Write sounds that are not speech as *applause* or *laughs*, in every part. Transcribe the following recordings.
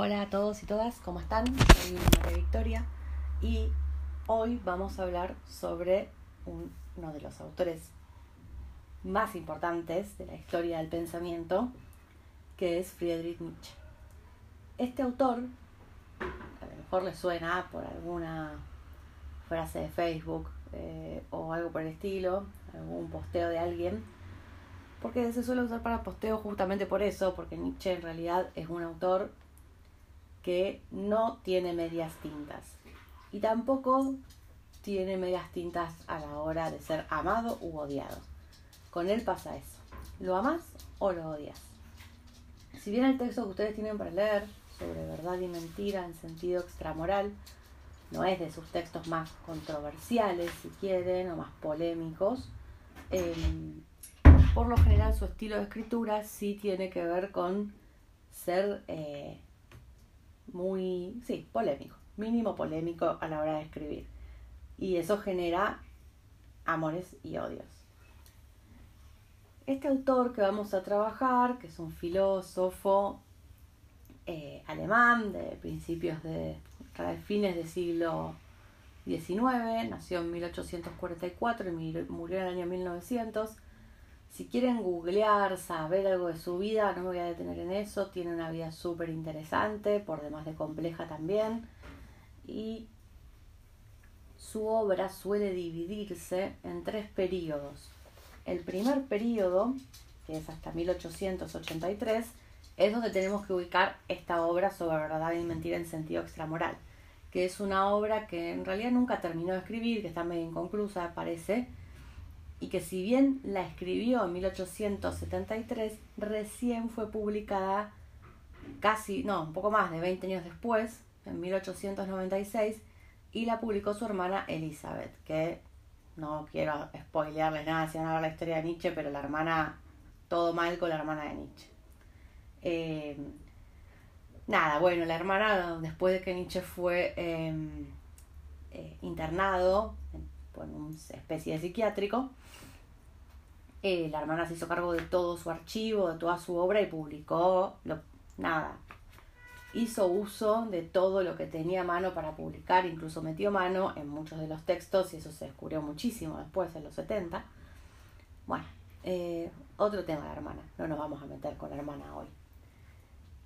Hola a todos y todas, ¿cómo están? Soy María Victoria y hoy vamos a hablar sobre uno de los autores más importantes de la historia del pensamiento, que es Friedrich Nietzsche. Este autor, a lo mejor le suena por alguna frase de Facebook eh, o algo por el estilo, algún posteo de alguien, porque se suele usar para posteo justamente por eso, porque Nietzsche en realidad es un autor que no tiene medias tintas y tampoco tiene medias tintas a la hora de ser amado u odiado. Con él pasa eso. ¿Lo amas o lo odias? Si bien el texto que ustedes tienen para leer sobre verdad y mentira en sentido extramoral no es de sus textos más controversiales, si quieren, o más polémicos, em, por lo general su estilo de escritura sí tiene que ver con ser eh, muy, sí, polémico, mínimo polémico a la hora de escribir. Y eso genera amores y odios. Este autor que vamos a trabajar, que es un filósofo eh, alemán de principios de, fines del siglo XIX, nació en 1844 y murió en el año 1900, si quieren googlear, saber algo de su vida, no me voy a detener en eso. Tiene una vida súper interesante, por demás de compleja también. Y su obra suele dividirse en tres periodos. El primer periodo, que es hasta 1883, es donde tenemos que ubicar esta obra sobre verdad y mentira en sentido extramoral, que es una obra que en realidad nunca terminó de escribir, que está medio inconclusa, parece, y que si bien la escribió en 1873, recién fue publicada casi, no, un poco más de 20 años después, en 1896, y la publicó su hermana Elizabeth, que no quiero spoilearles nada si van a ver la historia de Nietzsche, pero la hermana, todo mal con la hermana de Nietzsche. Eh, nada, bueno, la hermana, después de que Nietzsche fue em, eh, internado en una especie de psiquiátrico, eh, la hermana se hizo cargo de todo su archivo, de toda su obra y publicó lo, nada. Hizo uso de todo lo que tenía a mano para publicar, incluso metió mano en muchos de los textos y eso se descubrió muchísimo después, en los 70. Bueno, eh, otro tema la hermana, no nos vamos a meter con la hermana hoy.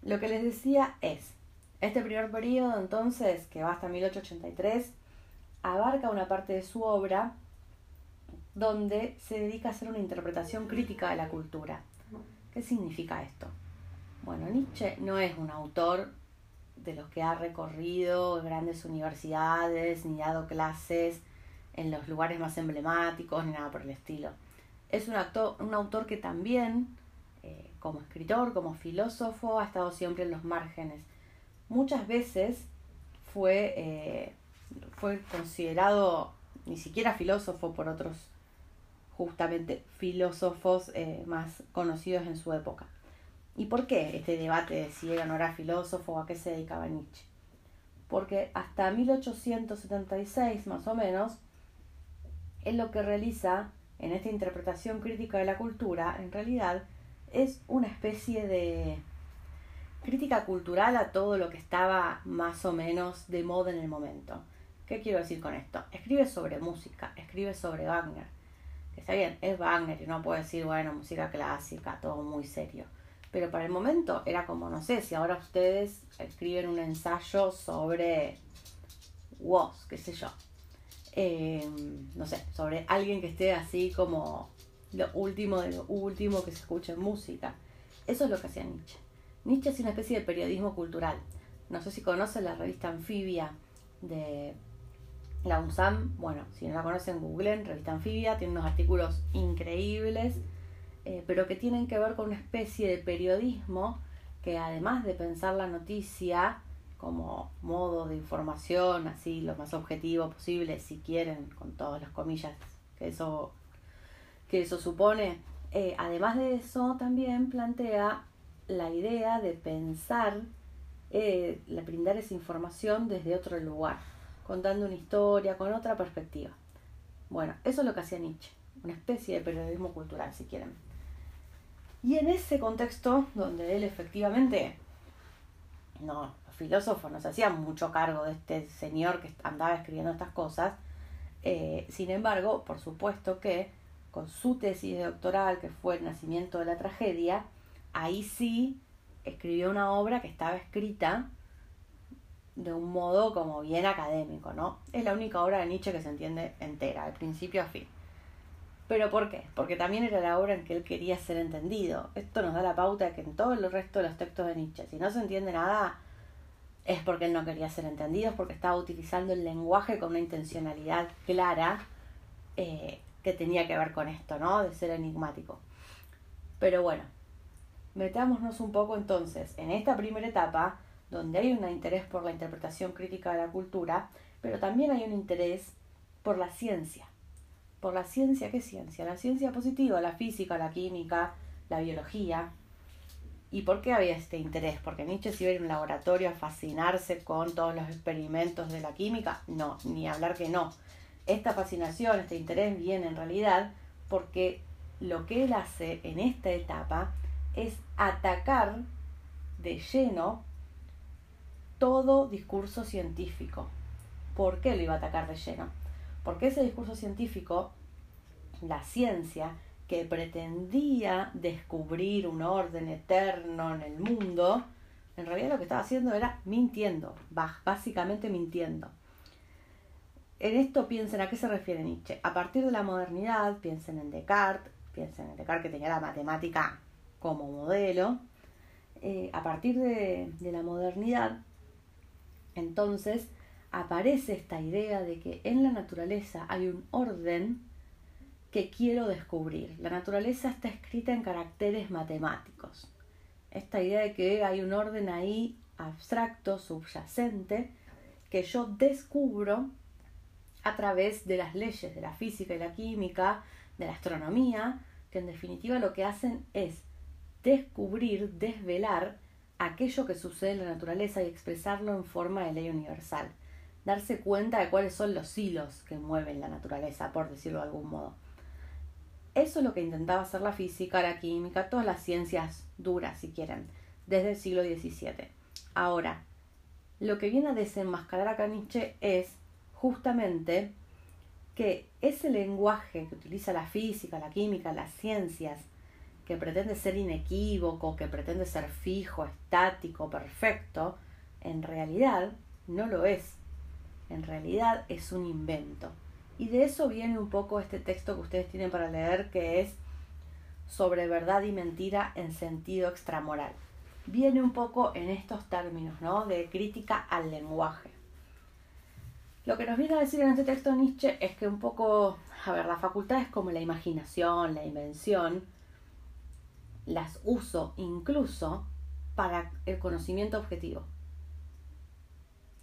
Lo que les decía es, este primer periodo entonces, que va hasta 1883, abarca una parte de su obra donde se dedica a hacer una interpretación crítica de la cultura. ¿Qué significa esto? Bueno, Nietzsche no es un autor de los que ha recorrido grandes universidades ni dado clases en los lugares más emblemáticos ni nada por el estilo. Es un, un autor que también, eh, como escritor, como filósofo, ha estado siempre en los márgenes. Muchas veces fue, eh, fue considerado ni siquiera filósofo por otros justamente filósofos eh, más conocidos en su época. ¿Y por qué este debate de si era no era filósofo o a qué se dedicaba Nietzsche? Porque hasta 1876 más o menos, él lo que realiza en esta interpretación crítica de la cultura, en realidad, es una especie de crítica cultural a todo lo que estaba más o menos de moda en el momento. ¿Qué quiero decir con esto? Escribe sobre música, escribe sobre Wagner, está bien, es Wagner y uno puede decir, bueno, música clásica, todo muy serio. Pero para el momento era como, no sé, si ahora ustedes escriben un ensayo sobre Woz, qué sé yo. Em, no sé, sobre alguien que esté así como lo último de lo último que se escucha en música. Eso es lo que hacía Nietzsche. Nietzsche es una especie de periodismo cultural. No sé si conocen la revista Anfibia de la UNSAM, bueno, si no la conocen, googlen, revista anfibia, tiene unos artículos increíbles, eh, pero que tienen que ver con una especie de periodismo que además de pensar la noticia como modo de información, así lo más objetivo posible, si quieren, con todas las comillas que eso, que eso supone, eh, además de eso también plantea la idea de pensar, eh, brindar esa información desde otro lugar contando una historia con otra perspectiva. Bueno, eso es lo que hacía Nietzsche, una especie de periodismo cultural, si quieren. Y en ese contexto, donde él efectivamente no, los filósofos no se hacían mucho cargo de este señor que andaba escribiendo estas cosas. Eh, sin embargo, por supuesto que con su tesis doctoral, que fue El nacimiento de la tragedia, ahí sí escribió una obra que estaba escrita de un modo como bien académico, ¿no? Es la única obra de Nietzsche que se entiende entera, de principio a fin. ¿Pero por qué? Porque también era la obra en que él quería ser entendido. Esto nos da la pauta de que en todo el resto de los textos de Nietzsche, si no se entiende nada, es porque él no quería ser entendido, es porque estaba utilizando el lenguaje con una intencionalidad clara eh, que tenía que ver con esto, ¿no? De ser enigmático. Pero bueno, metámonos un poco entonces en esta primera etapa, donde hay un interés por la interpretación crítica de la cultura, pero también hay un interés por la ciencia. ¿Por la ciencia qué ciencia? La ciencia positiva, la física, la química, la biología. ¿Y por qué había este interés? ¿Porque Nietzsche se iba a ir a un laboratorio a fascinarse con todos los experimentos de la química? No, ni hablar que no. Esta fascinación, este interés viene en realidad porque lo que él hace en esta etapa es atacar de lleno todo discurso científico. ¿Por qué lo iba a atacar de lleno? Porque ese discurso científico, la ciencia, que pretendía descubrir un orden eterno en el mundo, en realidad lo que estaba haciendo era mintiendo, básicamente mintiendo. En esto piensen a qué se refiere Nietzsche. A partir de la modernidad, piensen en Descartes, piensen en Descartes que tenía la matemática como modelo. Eh, a partir de, de la modernidad, entonces aparece esta idea de que en la naturaleza hay un orden que quiero descubrir. La naturaleza está escrita en caracteres matemáticos. Esta idea de que hay un orden ahí abstracto, subyacente, que yo descubro a través de las leyes de la física y la química, de la astronomía, que en definitiva lo que hacen es descubrir, desvelar aquello que sucede en la naturaleza y expresarlo en forma de ley universal. Darse cuenta de cuáles son los hilos que mueven la naturaleza, por decirlo de algún modo. Eso es lo que intentaba hacer la física, la química, todas las ciencias duras, si quieren, desde el siglo XVII. Ahora, lo que viene a desenmascarar acá Nietzsche es justamente que ese lenguaje que utiliza la física, la química, las ciencias, que pretende ser inequívoco, que pretende ser fijo, estático, perfecto, en realidad no lo es. En realidad es un invento. Y de eso viene un poco este texto que ustedes tienen para leer, que es sobre verdad y mentira en sentido extramoral. Viene un poco en estos términos, ¿no? De crítica al lenguaje. Lo que nos viene a decir en este texto Nietzsche es que un poco, a ver, las facultades como la imaginación, la invención, las uso incluso para el conocimiento objetivo.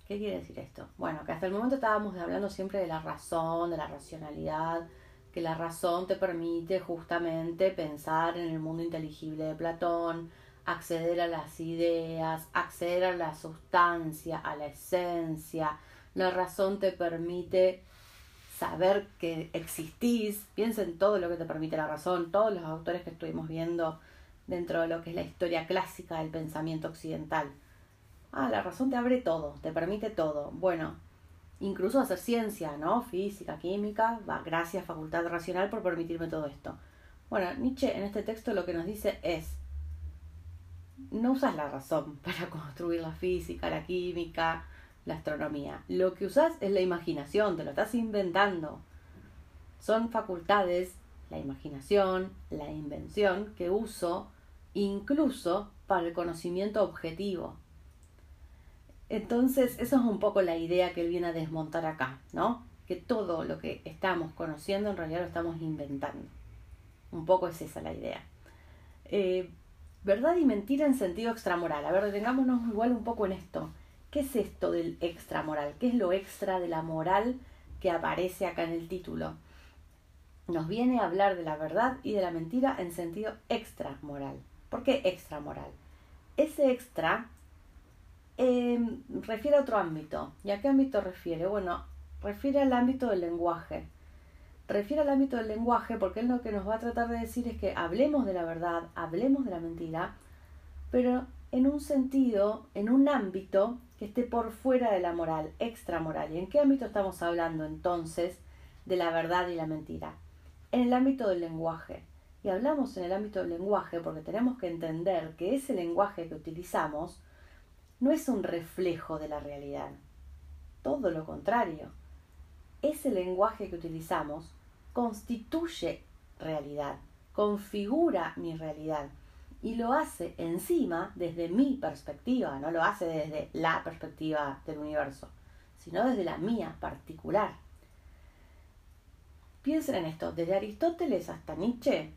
¿Qué quiere decir esto? Bueno, que hasta el momento estábamos hablando siempre de la razón, de la racionalidad, que la razón te permite justamente pensar en el mundo inteligible de Platón, acceder a las ideas, acceder a la sustancia, a la esencia. La razón te permite saber que existís. Piensa en todo lo que te permite la razón. Todos los autores que estuvimos viendo dentro de lo que es la historia clásica del pensamiento occidental. Ah, la razón te abre todo, te permite todo. Bueno, incluso hacer ciencia, ¿no? Física, química, va, gracias facultad racional por permitirme todo esto. Bueno, Nietzsche en este texto lo que nos dice es, no usas la razón *laughs* para construir la física, la química, la astronomía. Lo que usas es la imaginación, te lo estás inventando. Son facultades, la imaginación, la invención, que uso incluso para el conocimiento objetivo. Entonces, eso es un poco la idea que él viene a desmontar acá, ¿no? Que todo lo que estamos conociendo en realidad lo estamos inventando. Un poco es esa la idea. Eh, verdad y mentira en sentido extramoral. A ver, detengámonos igual un poco en esto. ¿Qué es esto del extramoral? ¿Qué es lo extra de la moral que aparece acá en el título? Nos viene a hablar de la verdad y de la mentira en sentido extramoral. ¿Por qué extramoral? Ese extra em, refiere a otro ámbito. ¿Y a qué ámbito refiere? Bueno, refiere al ámbito del lenguaje. Refiere al ámbito del lenguaje porque él lo que nos va a tratar de decir es que hablemos de la verdad, hablemos de la mentira, pero en un sentido, en un ámbito que esté por fuera de la moral, extramoral. ¿Y en qué ámbito estamos hablando entonces de la verdad y la mentira? En el ámbito del lenguaje. Y hablamos en el ámbito del lenguaje porque tenemos que entender que ese lenguaje que utilizamos no es un reflejo de la realidad. Todo lo contrario. Ese lenguaje que utilizamos constituye realidad, configura mi realidad y lo hace encima desde mi perspectiva, no lo hace desde la perspectiva del universo, sino desde la mía particular. Piensen en esto, desde Aristóteles hasta Nietzsche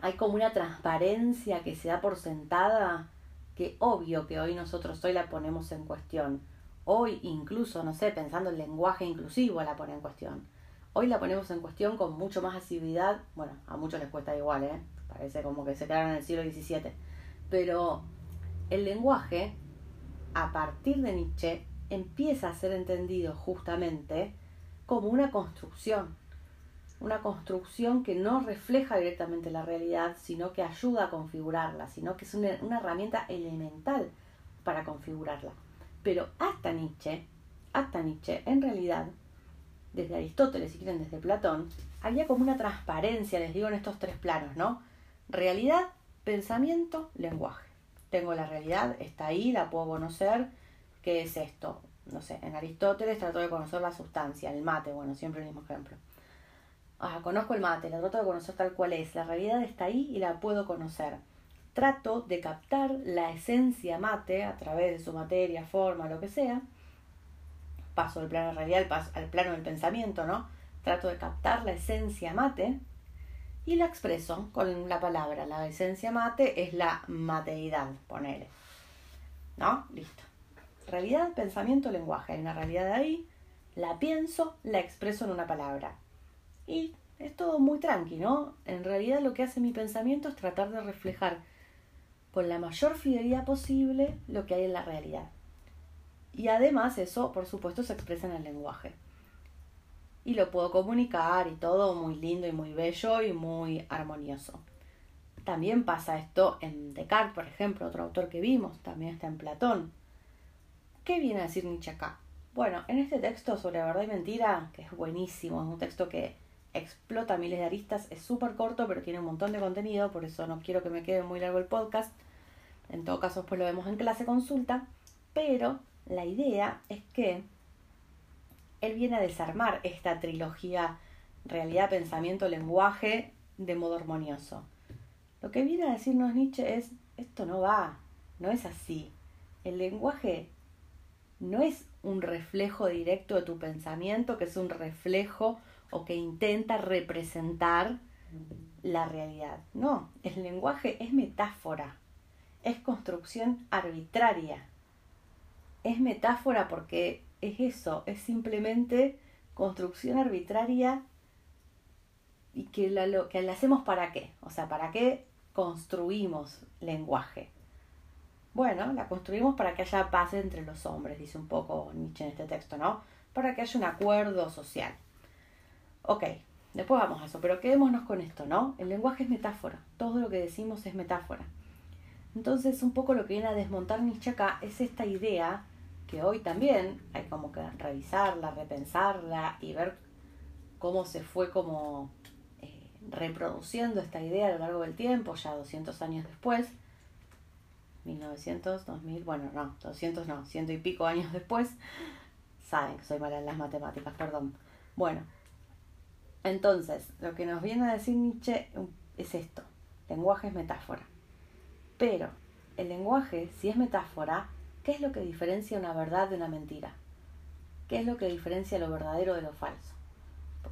hay como una transparencia que se da por sentada que obvio que hoy nosotros hoy la ponemos en cuestión. Hoy incluso, no sé, pensando en lenguaje inclusivo la pone en cuestión. Hoy la ponemos en cuestión con mucho más asiduidad. Bueno, a muchos les cuesta igual, ¿eh? Parece como que se quedaron en el siglo XVII. Pero el lenguaje, a partir de Nietzsche, empieza a ser entendido justamente como una construcción una construcción que no refleja directamente la realidad, sino que ayuda a configurarla, sino que es una, herramienta elemental para configurarla. Pero hasta Nietzsche, hasta Nietzsche, en realidad, desde Aristóteles, si quieren, desde Platón, había como una transparencia, les digo, en estos tres planos, ¿no? Realidad, pensamiento, lenguaje. Tengo la realidad, está ahí, la puedo conocer. ¿Qué es esto? No sé, en Aristóteles trató de conocer la sustancia, el mate, bueno, siempre el mismo ejemplo ah, conozco el mate, la trato de conocer tal cual es, la realidad está ahí y la puedo conocer. Trato de captar la esencia mate a través de su materia, forma, lo que sea. Paso del plano realidad al, al plano del pensamiento, ¿no? Trato de captar la esencia mate y la expreso con la palabra. La esencia mate es la mateidad, ponele. ¿No? Listo. Realidad, pensamiento, lenguaje. Hay una realidad ahí, la pienso, la expreso en una palabra. Y es todo muy tranqui, ¿no? En realidad lo que hace mi pensamiento es tratar de reflejar con la mayor fidelidad posible lo que hay en la realidad. Y además eso, por supuesto, se expresa en el lenguaje. Y lo puedo comunicar y todo muy lindo y muy bello y muy armonioso. También pasa esto en Descartes, por ejemplo, otro autor que vimos, también está en Platón. ¿Qué viene a decir Nietzsche acá? Bueno, en este texto sobre verdad y mentira, que es buenísimo, es un texto que explota miles de aristas, es súper corto, pero tiene un montón de contenido, por eso no quiero que me quede muy largo el podcast. En todo caso, después lo vemos en clase consulta, pero la idea es que él viene a desarmar esta trilogía realidad, pensamiento, lenguaje de modo armonioso. Lo que viene a decirnos Nietzsche es, esto no va, no es así. El lenguaje no es un reflejo directo de tu pensamiento, que es un reflejo o que intenta representar la realidad. No, el lenguaje es metáfora, es construcción arbitraria. Es metáfora porque es eso, es simplemente construcción arbitraria y que la, que la hacemos para qué, o sea, para qué construimos lenguaje. Bueno, la construimos para que haya paz entre los hombres, dice un poco Nietzsche en este texto, ¿no? Para que haya un acuerdo social. Ok, después vamos a eso, pero quedémonos con esto, ¿no? El lenguaje es metáfora, todo lo que decimos es metáfora. Entonces, un poco lo que viene a desmontar Nietzsche es esta idea que hoy también hay como que revisarla, repensarla y ver cómo se fue como eh, reproduciendo esta idea a lo largo del tiempo, ya 200 años después, 1900, 2000, bueno, no, 200 no, ciento y pico años después, saben que soy mala en las matemáticas, perdón. Bueno, entonces, lo que nos viene a decir Nietzsche es esto, lenguaje es metáfora. Pero el lenguaje, si es metáfora, ¿qué es lo que diferencia una verdad de una mentira? ¿Qué es lo que diferencia lo verdadero de lo falso?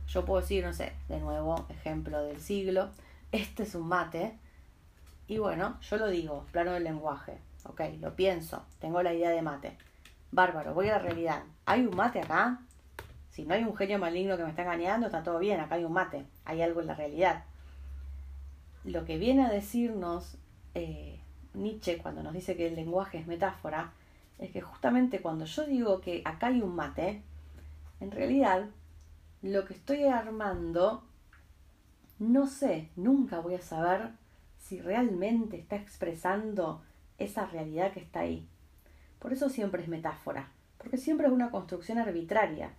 Yo puedo decir, no sé, de nuevo, ejemplo del siglo, este es un mate, y bueno, yo lo digo, plano del lenguaje, ok, lo pienso, tengo la idea de mate. Bárbaro, voy a la realidad. ¿Hay un mate acá? Si no hay un genio maligno que me está engañando, está todo bien, acá hay un mate, hay algo en la realidad. Lo que viene a decirnos eh, Nietzsche cuando nos dice que el lenguaje es metáfora, es que justamente cuando yo digo que acá hay un mate, en realidad lo que estoy armando, no sé, nunca voy a saber si realmente está expresando esa realidad que está ahí. Por eso siempre es metáfora, porque siempre es una construcción arbitraria.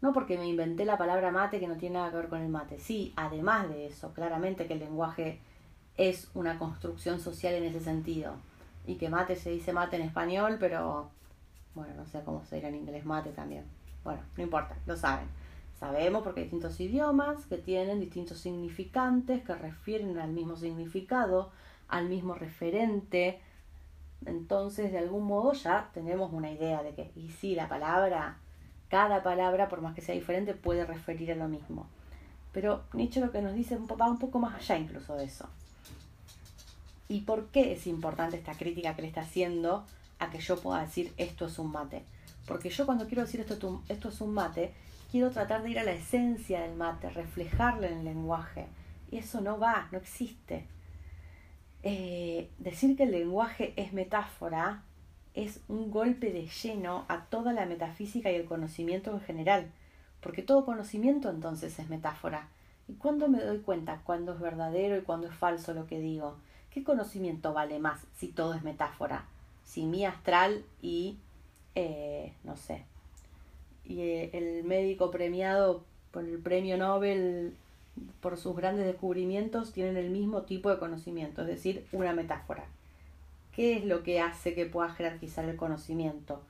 No porque me inventé la palabra mate que no tiene nada que ver con el mate. Sí, además de eso, claramente que el lenguaje es una construcción social en ese sentido. Y que mate se dice mate en español, pero bueno, no sé cómo se dirá en inglés mate también. Bueno, no importa, lo saben. Sabemos porque hay distintos idiomas que tienen distintos significantes que refieren al mismo significado, al mismo referente. Entonces, de algún modo ya tenemos una idea de que, y sí, la palabra, cada palabra, por más que sea diferente, puede referir a lo mismo. Pero Nietzsche lo que nos dice va un poco más allá incluso de eso. ¿Y por qué es importante esta crítica que le está haciendo a que yo pueda decir esto es un mate? Porque yo cuando quiero decir esto, esto es un mate, quiero tratar de ir a la esencia del mate, reflejarlo en el lenguaje. Y eso no va, no existe. Eh, decir que el lenguaje es metáfora es un golpe de lleno a toda la metafísica y el conocimiento en general, porque todo conocimiento entonces es metáfora. ¿Y cuándo me doy cuenta cuándo es verdadero y cuándo es falso lo que digo? ¿Qué conocimiento vale más si todo es metáfora? Si mi astral y, eh, no sé, y eh, el médico premiado por el premio Nobel por sus grandes descubrimientos tienen el mismo tipo de conocimiento, es decir, una metáfora. ¿Qué es lo que hace que pueda jerarquizar el conocimiento?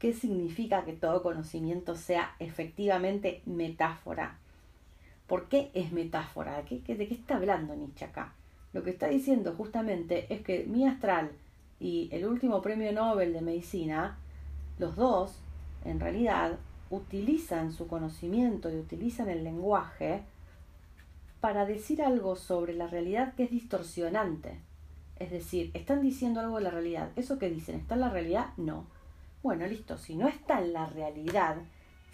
¿Qué significa que todo conocimiento sea efectivamente metáfora? ¿Por qué es metáfora? ¿De qué, de qué está hablando Nietzsche acá? Lo que está diciendo justamente es que mi astral y el último premio Nobel de Medicina, los dos, en realidad, utilizan su conocimiento y utilizan el lenguaje para decir algo sobre la realidad que es distorsionante. Es decir, están diciendo algo de la realidad. ¿Eso que dicen está en la realidad? No. Bueno, listo, si no está en la realidad,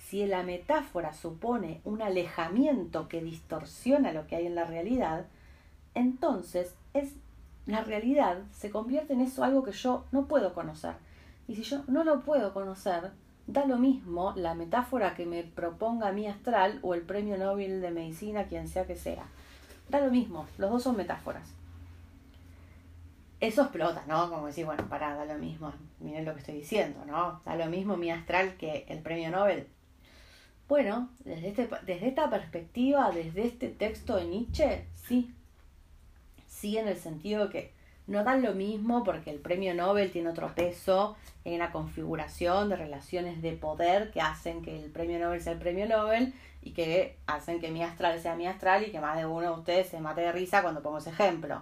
si la metáfora supone un alejamiento que distorsiona lo que hay en la realidad, entonces es la realidad se convierte en eso algo que yo no puedo conocer. Y si yo no lo puedo conocer, Da lo mismo la metáfora que me proponga mi astral o el premio Nobel de Medicina, quien sea que sea. Da lo mismo, los dos son metáforas. Eso explota, ¿no? Como decir, bueno, pará, da lo mismo, miren lo que estoy diciendo, ¿no? Da lo mismo mi astral que el premio Nobel. Bueno, desde, este, esta perspectiva, desde este texto de Nietzsche, sí. Sí, en el sentido que no dan lo mismo porque el premio Nobel tiene otro peso en la configuración de relaciones de poder que hacen que el premio Nobel sea el premio Nobel y que hacen que mi astral sea mi astral y que más de uno de ustedes se mate de risa cuando pongo ese ejemplo.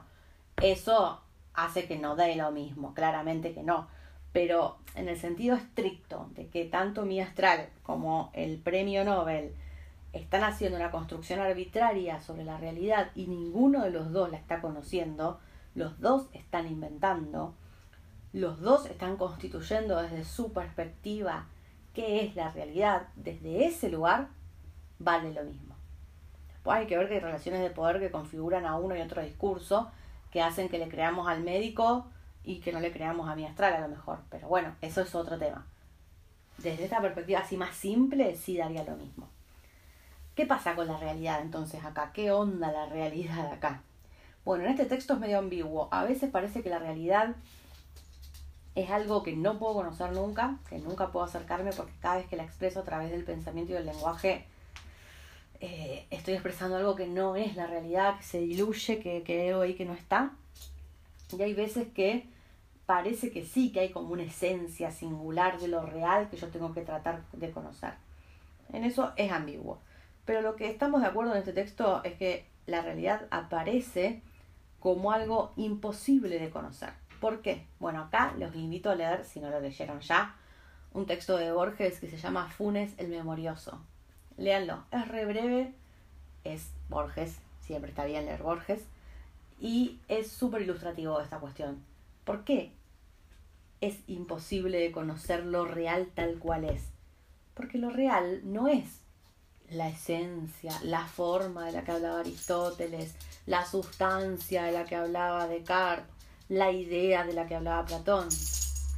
Eso hace que no dé lo mismo, claramente que no. Pero en el sentido estricto de que tanto mi astral como el premio Nobel están haciendo una construcción arbitraria sobre la realidad y ninguno de los dos la está conociendo, los dos están inventando, los dos están constituyendo desde su perspectiva qué es la realidad, desde ese lugar vale lo mismo. Después hay que ver que hay relaciones de poder que configuran a uno y otro discurso que hacen que le creamos al médico y que no le creamos a mi astral a lo mejor. Pero bueno, eso es otro tema. Desde esta perspectiva así más simple, sí daría lo mismo. ¿Qué pasa con la realidad entonces acá? ¿Qué onda la realidad acá? Bueno, en este texto es medio ambiguo. A veces parece que la realidad es algo que no puedo conocer nunca, que nunca puedo acercarme porque cada vez que la expreso a través del pensamiento y del lenguaje, eh, estoy expresando algo que no es la realidad, que se diluye, que creo ahí que no está. Y hay veces que parece que sí, que hay como una esencia singular de lo real que yo tengo que tratar de conocer. En eso es ambiguo. Pero lo que estamos de acuerdo en este texto es que la realidad aparece como algo imposible de conocer. ¿Por qué? Bueno, acá los invito a leer, si no lo leyeron ya, un texto de Borges que se llama Funes el Memorioso. Léanlo, es re breve, es Borges, siempre está bien leer Borges, y es súper ilustrativo esta cuestión. ¿Por qué es imposible de conocer lo real tal cual es? Porque lo real no es la esencia, la forma de la que hablaba Aristóteles, la sustancia de la que hablaba Descartes, la idea de la que hablaba Platón.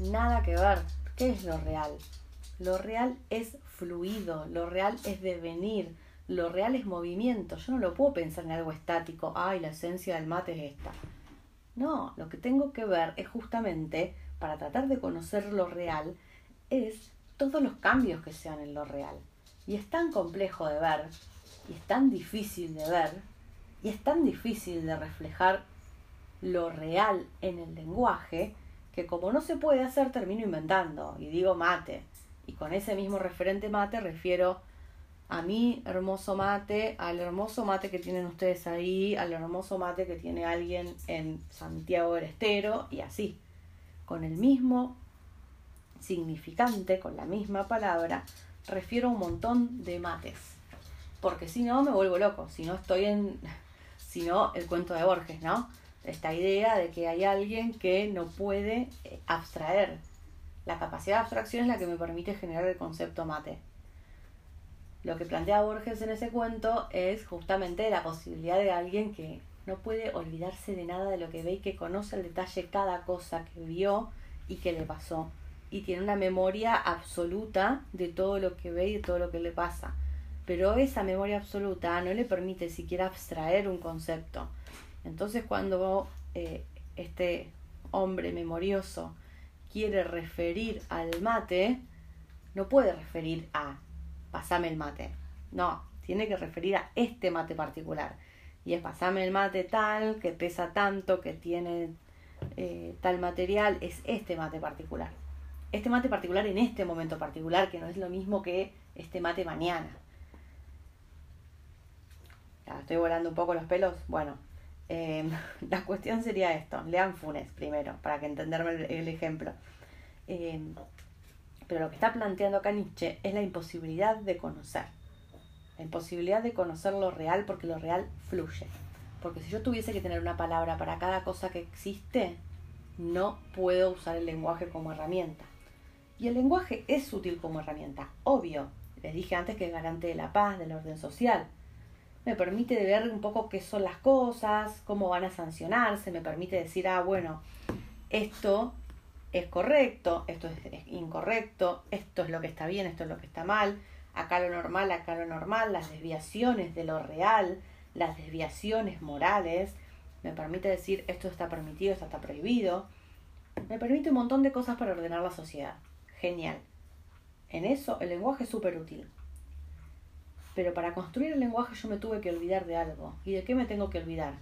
Nada que ver. ¿Qué es lo real? Lo real es fluido, lo real es devenir, lo real es movimiento. Yo no lo puedo pensar en algo estático. Ay, la esencia del mate es esta. No, lo que tengo que ver es justamente, para tratar de conocer lo real, es todos los cambios que sean en lo real. Y es tan complejo de ver, y es tan difícil de ver, y es tan difícil de reflejar lo real en el lenguaje, que como no se puede hacer, termino inventando y digo mate. Y con ese mismo referente mate refiero a mi hermoso mate, al hermoso mate que tienen ustedes ahí, al hermoso mate que tiene alguien en Santiago del Estero y así, con el mismo significante, con la misma palabra, refiero a un montón de mates. Porque si no me vuelvo loco, si no estoy en, *laughs* si no el cuento de Borges, ¿no? Esta idea de que hay alguien que no puede eh, abstraer. La capacidad de abstracción es la que me permite generar el concepto mate. Lo que plantea Borges en ese cuento es justamente la posibilidad de alguien que no puede olvidarse de nada de lo que ve y que conoce al detalle cada cosa que vio y que le pasó. Y tiene una memoria absoluta de todo lo que ve y de todo lo que le pasa. Pero esa memoria absoluta no le permite siquiera abstraer un concepto. Entonces cuando eh, este hombre memorioso quiere referir al mate, no puede referir a pasame el mate. No, tiene que referir a este mate particular. Y es pasame el mate tal, que pesa tanto, que tiene eh, tal material, es este mate particular. Este mate particular en este momento particular, que no es lo mismo que este mate mañana. estoy volando un poco los pelos. Bueno, em, *laughs* la cuestión sería esto. Lean Funes primero, para que entenderme el, ejemplo. Em, pero lo que está planteando acá Nietzsche es la imposibilidad de conocer. La imposibilidad de conocer lo real porque lo real fluye. Porque si yo tuviese que tener una palabra para cada cosa que existe, no puedo usar el lenguaje como herramienta. Y el lenguaje es útil como herramienta, obvio. Les dije antes que es garante de la paz, del orden social. Me permite ver un poco qué son las cosas, cómo van a sancionarse, me permite decir, ah, bueno, esto es correcto, esto es, incorrecto, esto es lo que está bien, esto es lo que está mal, acá lo normal, acá lo normal, las desviaciones de lo real, las desviaciones morales, me permite decir esto está permitido, esto está prohibido, me permite un montón de cosas para ordenar la sociedad. Genial. En eso el lenguaje es súper útil. Pero para construir el lenguaje yo me tuve que olvidar de algo. ¿Y de qué me tengo que olvidar?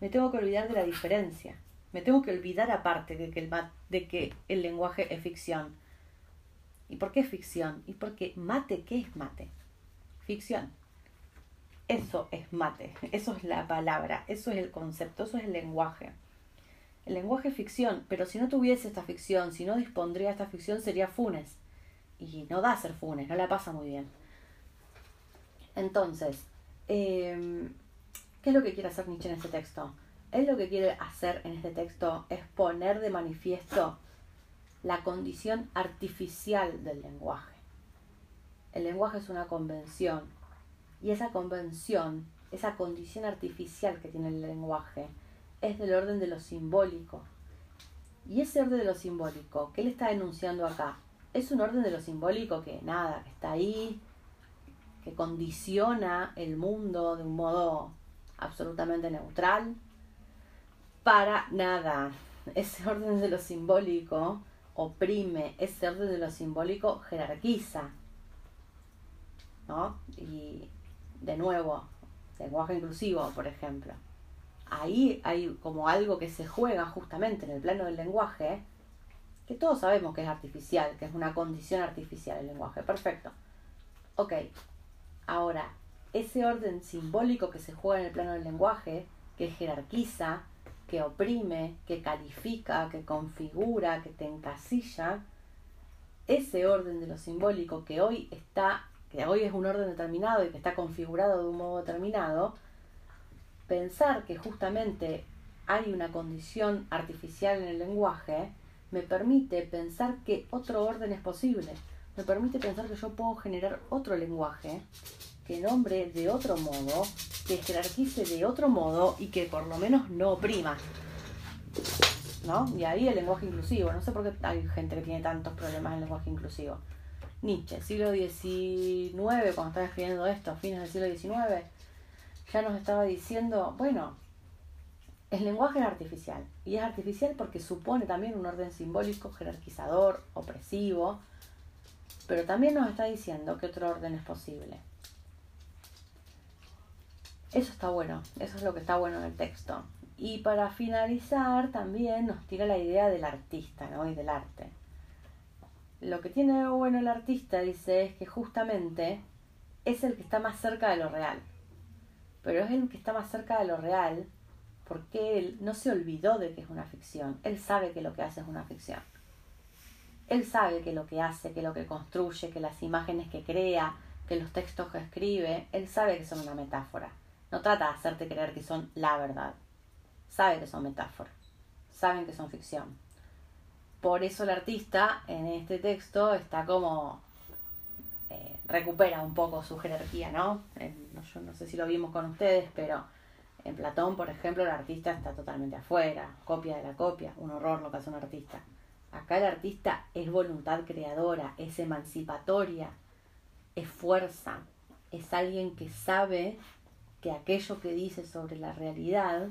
Me tengo que olvidar de la diferencia. Me tengo que olvidar aparte de que el, de que el lenguaje es ficción. ¿Y por qué ficción? ¿Y porque mate? ¿Qué es mate? Ficción. Eso es mate, *laughs* eso es la palabra, eso es el concepto, eso es el lenguaje. El lenguaje es ficción, pero si no tuviese esta ficción, si no dispondría esta ficción, sería Funes. Y no da a ser Funes, no la pasa muy bien. Entonces, em, ¿qué es lo que quiere hacer Nietzsche en este texto? Él lo que quiere hacer en este texto es poner de manifiesto la condición artificial del lenguaje. El lenguaje es una convención y esa convención, esa condición artificial que tiene el lenguaje, es del orden de lo simbólico. Y ese orden de lo simbólico, ¿qué le está denunciando acá? Es un orden de lo simbólico que nada, que está ahí, que condiciona el mundo de un modo absolutamente neutral, para nada. Ese orden de lo simbólico oprime, ese orden de lo simbólico jerarquiza. ¿No? Y de nuevo, lenguaje inclusivo, por ejemplo. Ahí hay como algo que se juega justamente en el plano del lenguaje, que todos sabemos que es artificial, que es una condición artificial el lenguaje. Perfecto. Ok. Ahora, ese orden simbólico que se juega en el plano del lenguaje, que jerarquiza, que oprime, que califica, que configura, que te encasilla, ese orden de lo simbólico que hoy está, que hoy es un orden determinado y que está configurado de un modo determinado, pensar que justamente hay una condición artificial en el lenguaje, me permite pensar que otro orden es posible. Me permite pensar que yo puedo generar otro lenguaje que nombre de otro modo, que jerarquice de otro modo y que por lo menos no oprima. ¿No? Y ahí el lenguaje inclusivo. No sé por qué hay gente que tiene tantos problemas en lenguaje inclusivo. Nietzsche, siglo XIX, cuando estaba escribiendo esto, fines del siglo XIX, ya nos estaba diciendo, bueno, El lenguaje es artificial y es artificial porque supone también un orden simbólico, jerarquizador, opresivo, pero también nos está diciendo que otro orden es posible. Eso está bueno, eso es lo que está bueno en el texto. Y para finalizar también nos tira la idea del artista ¿no? y del arte. Lo que tiene bueno el artista, dice, es que justamente es el que está más cerca de lo real. Pero es el que está más cerca de lo real porque él no se olvidó de que es una ficción. Él sabe que lo que hace es una ficción. Él sabe que lo que hace, que lo que construye, que las imágenes que crea, que los textos que escribe, él sabe que son una metáfora. No trata de hacerte creer que son la verdad. Sabe que son metáforas. Saben que son ficción. Por eso el artista en este texto está como eh, recupera un poco su jerarquía, ¿no? Yo no sé si lo vimos con ustedes, pero en Platón, por ejemplo, el artista está totalmente afuera, copia de la copia, un horror lo que hace un artista. Acá el artista es voluntad creadora, es emancipatoria, es fuerza, es alguien que sabe que aquello que dice sobre la realidad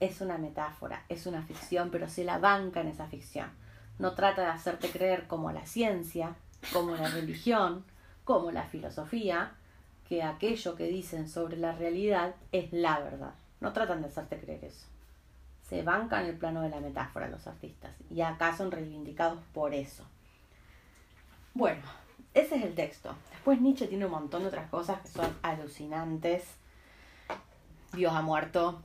es una metáfora, es una ficción, pero se la banca en esa ficción. No trata de hacerte creer como la ciencia, como la religión, como la filosofía, que aquello que dicen sobre la realidad es la verdad. No tratan de hacerte creer eso. Se bancan el plano de la metáfora los artistas y acá son reivindicados por eso. Bueno, ese es el texto. Después Nietzsche tiene un montón de otras cosas que son alucinantes. Dios ha muerto,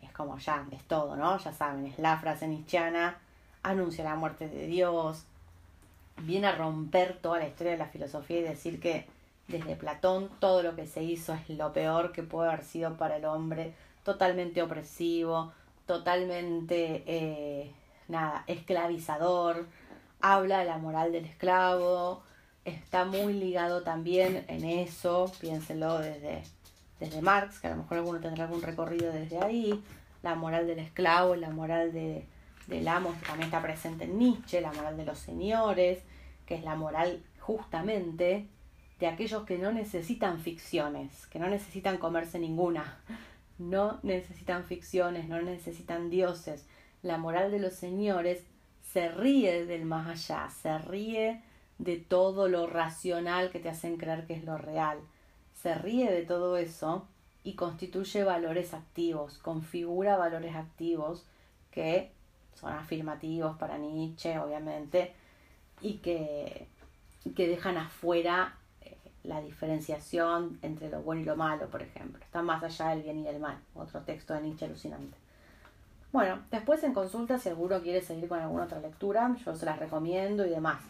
es como ya, es todo, ¿no? Ya saben, es la frase nietzscheana, anuncia la muerte de Dios, viene a romper toda la historia de la filosofía y decir que desde Platón todo lo que se hizo es lo peor que puede haber sido para el hombre, totalmente opresivo, totalmente, eh, nada, esclavizador, habla de la moral del esclavo, está muy ligado también en eso, piénselo desde, desde Marx, que a lo mejor alguno tendrá algún recorrido desde ahí, la moral del esclavo, la moral de, del amo, que también está presente en Nietzsche, la moral de los señores, que es la moral justamente de aquellos que no necesitan ficciones, que no necesitan comerse ninguna, no necesitan ficciones, no necesitan dioses. La moral de los señores se ríe del más allá, se ríe de todo lo racional que te hacen creer que es lo real. Se ríe de todo eso y constituye valores activos, configura valores activos que son afirmativos para Nietzsche, obviamente, y que, que dejan afuera la diferenciación entre lo bueno y lo malo, por ejemplo. Está más allá del bien y del mal. Otro texto de Nietzsche alucinante. Bueno, después en consulta, si alguno quiere seguir con alguna otra lectura, yo se las recomiendo y demás.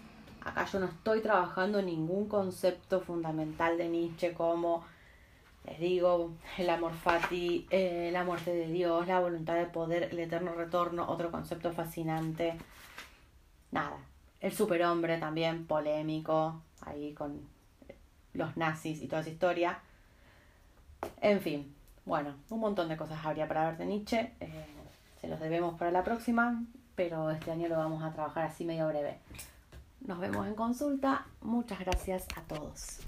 Acá yo no estoy trabajando ningún concepto fundamental de Nietzsche como, les digo, el amor fati, eh, la muerte de Dios, la voluntad de poder, el eterno retorno, otro concepto fascinante. Nada. El superhombre también, polémico, ahí con los nazis y toda esa historia. En fin, bueno, un montón de cosas habría para ver de Nietzsche. Eh, se los debemos para la próxima, pero este año lo vamos a trabajar así medio breve. Nos vemos en consulta. Muchas gracias a todos.